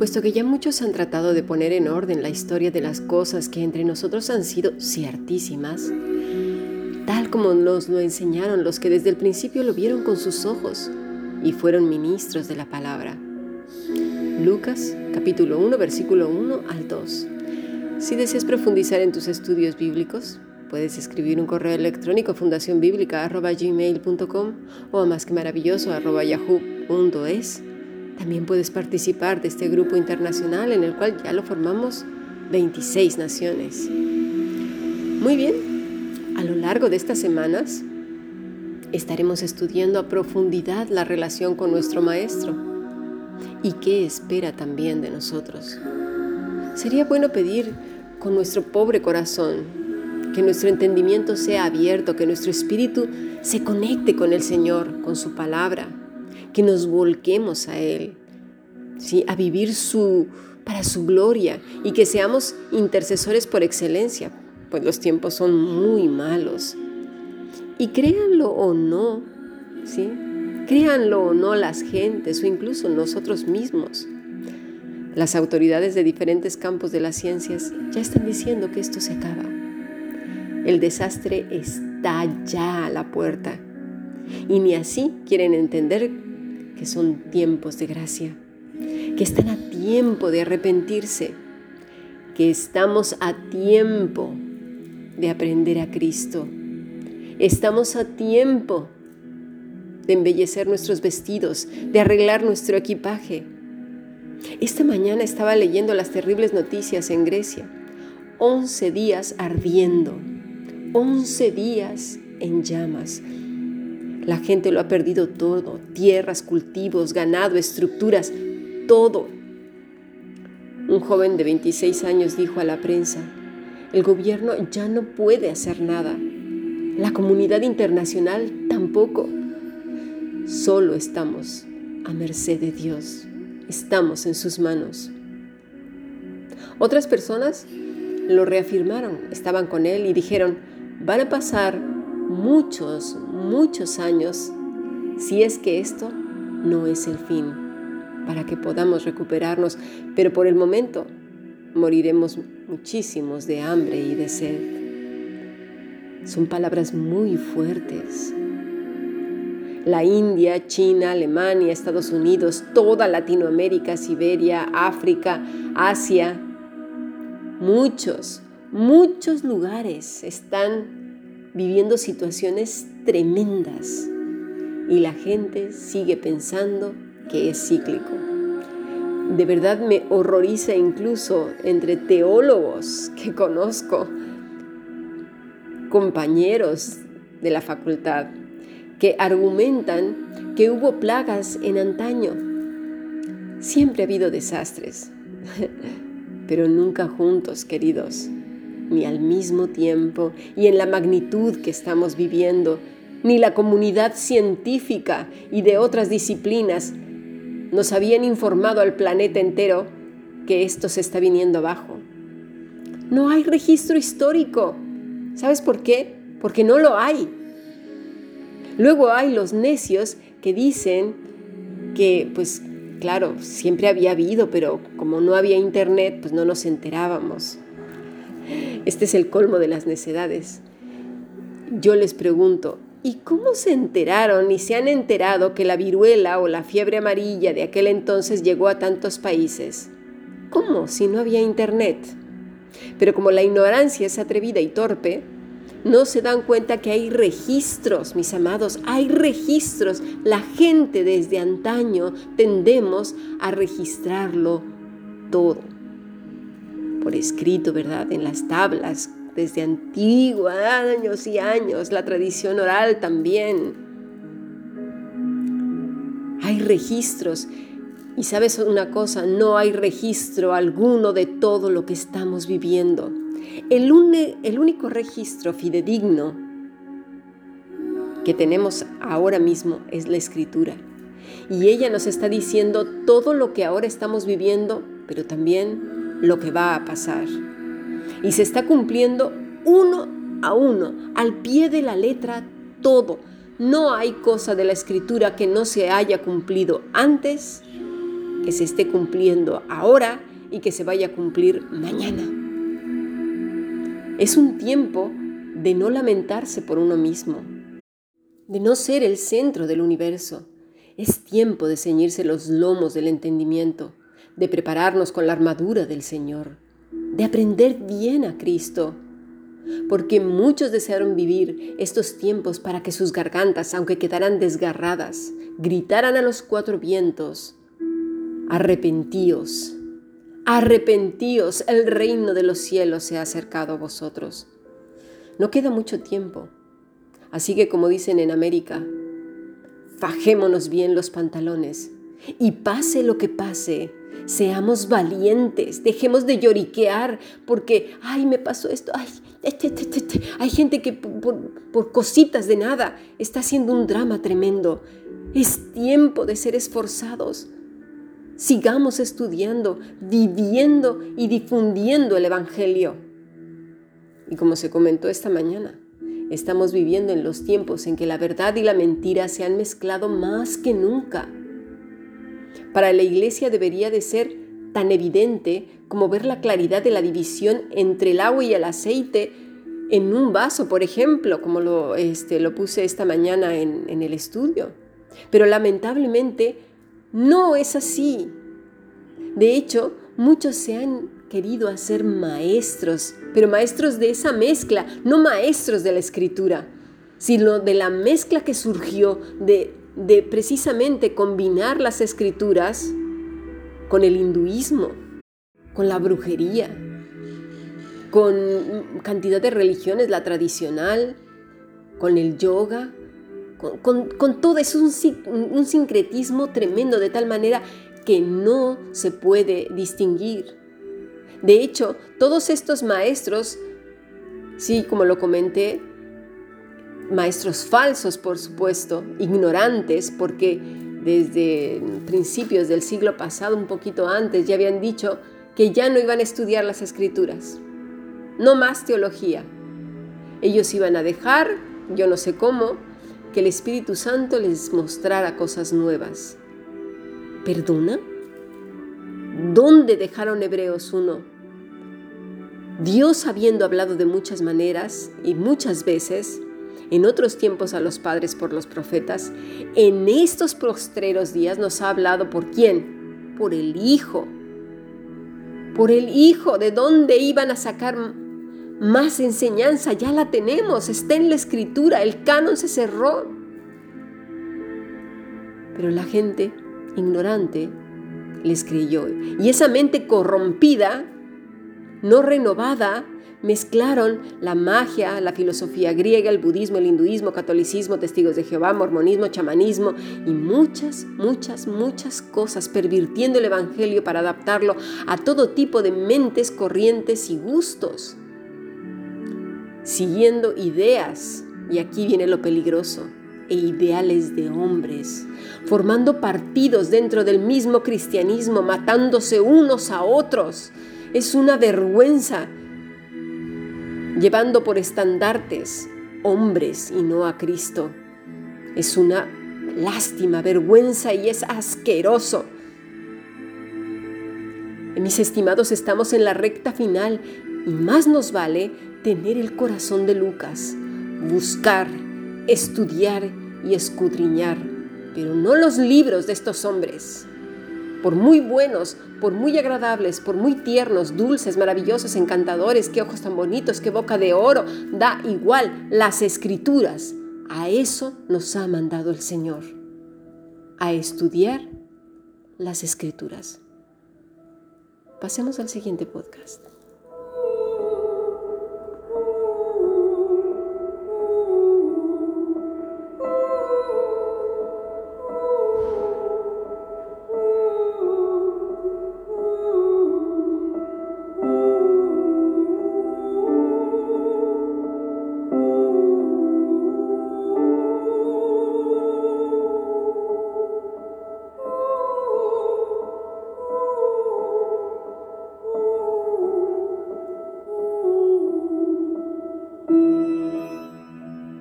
puesto que ya muchos han tratado de poner en orden la historia de las cosas que entre nosotros han sido ciertísimas, tal como nos lo enseñaron los que desde el principio lo vieron con sus ojos y fueron ministros de la palabra. Lucas capítulo 1 versículo 1 al 2. Si deseas profundizar en tus estudios bíblicos, puedes escribir un correo electrónico a fundacionbiblica.gmail.com o a más que maravilloso también puedes participar de este grupo internacional en el cual ya lo formamos 26 naciones. Muy bien, a lo largo de estas semanas estaremos estudiando a profundidad la relación con nuestro Maestro y qué espera también de nosotros. Sería bueno pedir con nuestro pobre corazón que nuestro entendimiento sea abierto, que nuestro espíritu se conecte con el Señor, con su palabra, que nos volquemos a Él, ¿sí? a vivir su, para su gloria y que seamos intercesores por excelencia, pues los tiempos son muy malos. Y créanlo o no, ¿sí? créanlo o no las gentes o incluso nosotros mismos. Las autoridades de diferentes campos de las ciencias ya están diciendo que esto se acaba. El desastre está ya a la puerta. Y ni así quieren entender que son tiempos de gracia, que están a tiempo de arrepentirse, que estamos a tiempo de aprender a Cristo. Estamos a tiempo de embellecer nuestros vestidos, de arreglar nuestro equipaje. Esta mañana estaba leyendo las terribles noticias en Grecia. Once días ardiendo, once días en llamas. La gente lo ha perdido todo, tierras, cultivos, ganado, estructuras, todo. Un joven de 26 años dijo a la prensa, el gobierno ya no puede hacer nada, la comunidad internacional tampoco. Solo estamos a merced de Dios, estamos en sus manos. Otras personas lo reafirmaron, estaban con él y dijeron, van a pasar muchos, muchos años si es que esto no es el fin, para que podamos recuperarnos, pero por el momento moriremos muchísimos de hambre y de sed. Son palabras muy fuertes. La India, China, Alemania, Estados Unidos, toda Latinoamérica, Siberia, África, Asia, muchos, muchos lugares están viviendo situaciones tremendas y la gente sigue pensando que es cíclico. De verdad me horroriza incluso entre teólogos que conozco, compañeros de la facultad, que argumentan que hubo plagas en antaño. Siempre ha habido desastres, pero nunca juntos, queridos ni al mismo tiempo y en la magnitud que estamos viviendo, ni la comunidad científica y de otras disciplinas nos habían informado al planeta entero que esto se está viniendo abajo. No hay registro histórico. ¿Sabes por qué? Porque no lo hay. Luego hay los necios que dicen que, pues, claro, siempre había habido, pero como no había internet, pues no nos enterábamos. Este es el colmo de las necedades. Yo les pregunto, ¿y cómo se enteraron y se han enterado que la viruela o la fiebre amarilla de aquel entonces llegó a tantos países? ¿Cómo si no había internet? Pero como la ignorancia es atrevida y torpe, no se dan cuenta que hay registros, mis amados, hay registros. La gente desde antaño tendemos a registrarlo todo escrito, ¿verdad? En las tablas, desde antiguos años y años, la tradición oral también. Hay registros. Y sabes una cosa, no hay registro alguno de todo lo que estamos viviendo. El único registro fidedigno que tenemos ahora mismo es la escritura. Y ella nos está diciendo todo lo que ahora estamos viviendo, pero también lo que va a pasar. Y se está cumpliendo uno a uno, al pie de la letra, todo. No hay cosa de la escritura que no se haya cumplido antes que se esté cumpliendo ahora y que se vaya a cumplir mañana. Es un tiempo de no lamentarse por uno mismo, de no ser el centro del universo. Es tiempo de ceñirse los lomos del entendimiento, de prepararnos con la armadura del Señor, de aprender bien a Cristo, porque muchos desearon vivir estos tiempos para que sus gargantas, aunque quedaran desgarradas, gritaran a los cuatro vientos, arrepentíos, arrepentíos, el reino de los cielos se ha acercado a vosotros. No queda mucho tiempo, así que como dicen en América, fajémonos bien los pantalones y pase lo que pase, Seamos valientes, dejemos de lloriquear porque, ay, me pasó esto, ay, hay gente que por cositas de nada está haciendo un drama tremendo. Es tiempo de ser esforzados. Sigamos estudiando, viviendo y difundiendo el Evangelio. Y como se comentó esta mañana, estamos viviendo en los tiempos en que la verdad y la mentira se han mezclado más que nunca. Para la iglesia debería de ser tan evidente como ver la claridad de la división entre el agua y el aceite en un vaso, por ejemplo, como lo, este, lo puse esta mañana en, en el estudio. Pero lamentablemente no es así. De hecho, muchos se han querido hacer maestros, pero maestros de esa mezcla, no maestros de la escritura, sino de la mezcla que surgió de de precisamente combinar las escrituras con el hinduismo, con la brujería, con cantidad de religiones, la tradicional, con el yoga, con, todo. Es un, un sincretismo tremendo de tal manera que no se puede distinguir. De hecho, todos estos maestros, sí, como lo comenté, maestros falsos, por supuesto, ignorantes, porque desde principios del siglo pasado, un poquito antes, ya habían dicho que ya no iban a estudiar las escrituras, no más teología. Ellos iban a dejar, yo no sé cómo, que el Espíritu Santo les mostrara cosas nuevas. ¿Perdona? ¿Dónde dejaron Hebreos 1? Dios habiendo hablado de muchas maneras y muchas veces, en otros tiempos a los padres por los profetas, en estos postreros días nos ha hablado por quién? Por el Hijo. Por el Hijo, ¿de dónde iban a sacar más enseñanza? Ya la tenemos, está en la escritura, el canon se cerró. Pero la gente ignorante les creyó. Y esa mente corrompida, no renovada, mezclaron la magia, la filosofía griega, el budismo, el hinduismo, catolicismo, testigos de Jehová, mormonismo, chamanismo y muchas, muchas, muchas cosas, pervirtiendo el Evangelio para adaptarlo a todo tipo de mentes, corrientes y gustos, siguiendo ideas, y aquí viene lo peligroso, e ideales de hombres, formando partidos dentro del mismo cristianismo, matándose unos a otros. Es una vergüenza llevando por estandartes hombres y no a Cristo. Es una lástima, vergüenza y es asqueroso. Mis estimados, estamos en la recta final y más nos vale tener el corazón de Lucas, buscar, estudiar y escudriñar, pero no los libros de estos hombres por muy buenos, por muy agradables, por muy tiernos, dulces, maravillosos, encantadores, qué ojos tan bonitos, qué boca de oro, da igual las escrituras. A eso nos ha mandado el Señor, a estudiar las escrituras. Pasemos al siguiente podcast.